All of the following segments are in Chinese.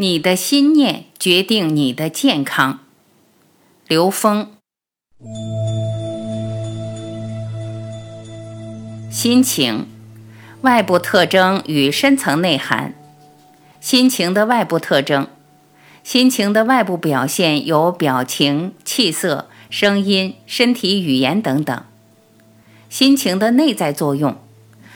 你的心念决定你的健康。刘峰，心情，外部特征与深层内涵。心情的外部特征，心情的外部表现有表情、气色、声音、身体语言等等。心情的内在作用，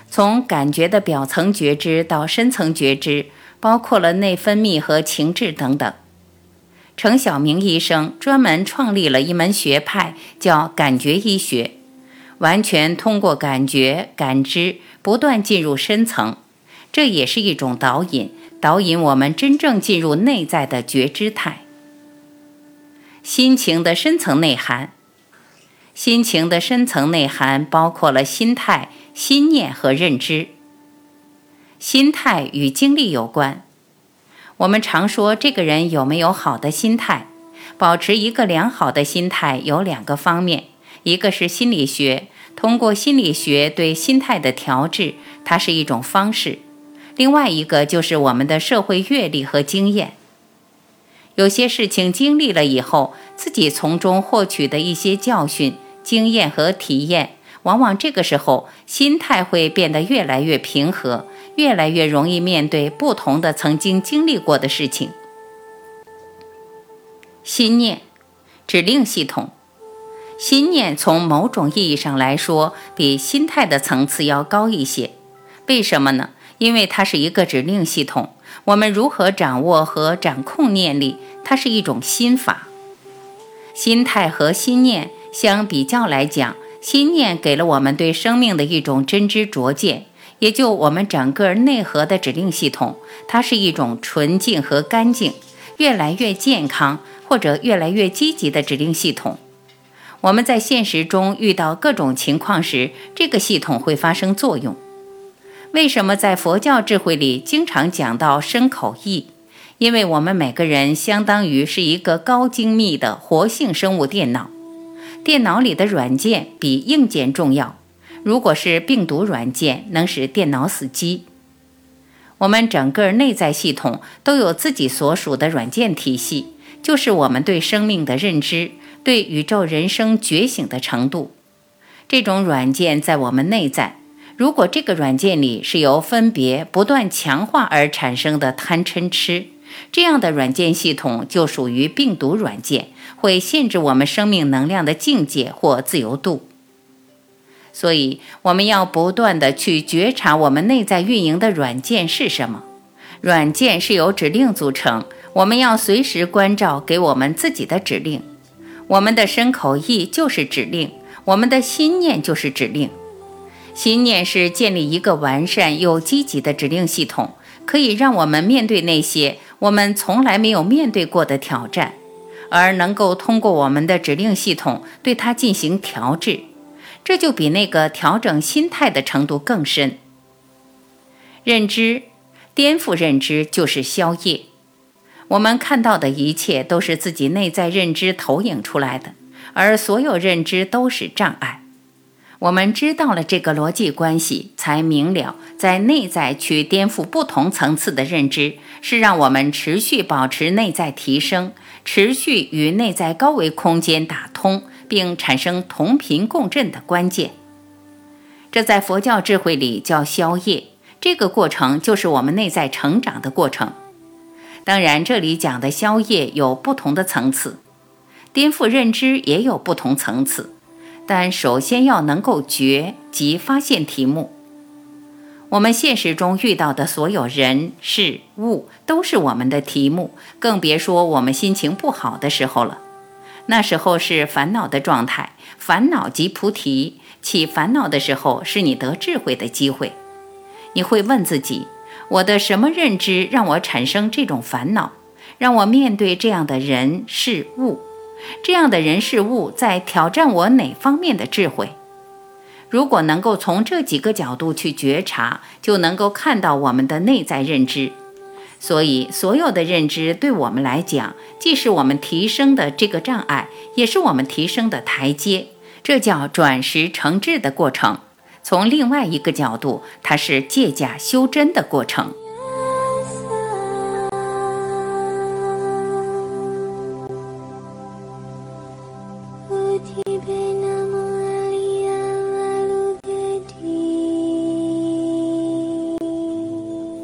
从感觉的表层觉知到深层觉知。包括了内分泌和情志等等。程晓明医生专门创立了一门学派，叫感觉医学，完全通过感觉、感知，不断进入深层。这也是一种导引，导引我们真正进入内在的觉知态。心情的深层内涵，心情的深层内涵包括了心态、心念和认知。心态与经历有关。我们常说，这个人有没有好的心态？保持一个良好的心态有两个方面：一个是心理学，通过心理学对心态的调制，它是一种方式；另外一个就是我们的社会阅历和经验。有些事情经历了以后，自己从中获取的一些教训、经验和体验，往往这个时候心态会变得越来越平和。越来越容易面对不同的曾经经历过的事情。心念，指令系统。心念从某种意义上来说，比心态的层次要高一些。为什么呢？因为它是一个指令系统。我们如何掌握和掌控念力？它是一种心法。心态和心念相比较来讲，心念给了我们对生命的一种真知灼见。也就我们整个内核的指令系统，它是一种纯净和干净、越来越健康或者越来越积极的指令系统。我们在现实中遇到各种情况时，这个系统会发生作用。为什么在佛教智慧里经常讲到身口意？因为我们每个人相当于是一个高精密的活性生物电脑，电脑里的软件比硬件重要。如果是病毒软件，能使电脑死机。我们整个内在系统都有自己所属的软件体系，就是我们对生命的认知，对宇宙人生觉醒的程度。这种软件在我们内在，如果这个软件里是由分别不断强化而产生的贪嗔痴，这样的软件系统就属于病毒软件，会限制我们生命能量的境界或自由度。所以，我们要不断的去觉察我们内在运营的软件是什么。软件是由指令组成，我们要随时关照给我们自己的指令。我们的身口意就是指令，我们的心念就是指令。心念是建立一个完善又积极的指令系统，可以让我们面对那些我们从来没有面对过的挑战，而能够通过我们的指令系统对它进行调制。这就比那个调整心态的程度更深。认知颠覆认知就是消业。我们看到的一切都是自己内在认知投影出来的，而所有认知都是障碍。我们知道了这个逻辑关系，才明了在内在去颠覆不同层次的认知，是让我们持续保持内在提升，持续与内在高维空间打通。并产生同频共振的关键，这在佛教智慧里叫消业。这个过程就是我们内在成长的过程。当然，这里讲的消业有不同的层次，颠覆认知也有不同层次。但首先要能够觉及发现题目。我们现实中遇到的所有人事物都是我们的题目，更别说我们心情不好的时候了。那时候是烦恼的状态，烦恼即菩提。起烦恼的时候，是你得智慧的机会。你会问自己：我的什么认知让我产生这种烦恼，让我面对这样的人事物？这样的人事物在挑战我哪方面的智慧？如果能够从这几个角度去觉察，就能够看到我们的内在认知。所以，所有的认知对我们来讲，既是我们提升的这个障碍，也是我们提升的台阶。这叫转识成智的过程。从另外一个角度，它是借假修真的过程。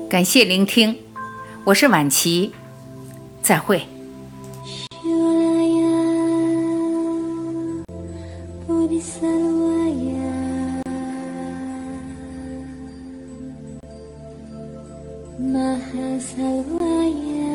感谢聆听，我是晚琪，再会。Maha Salvaya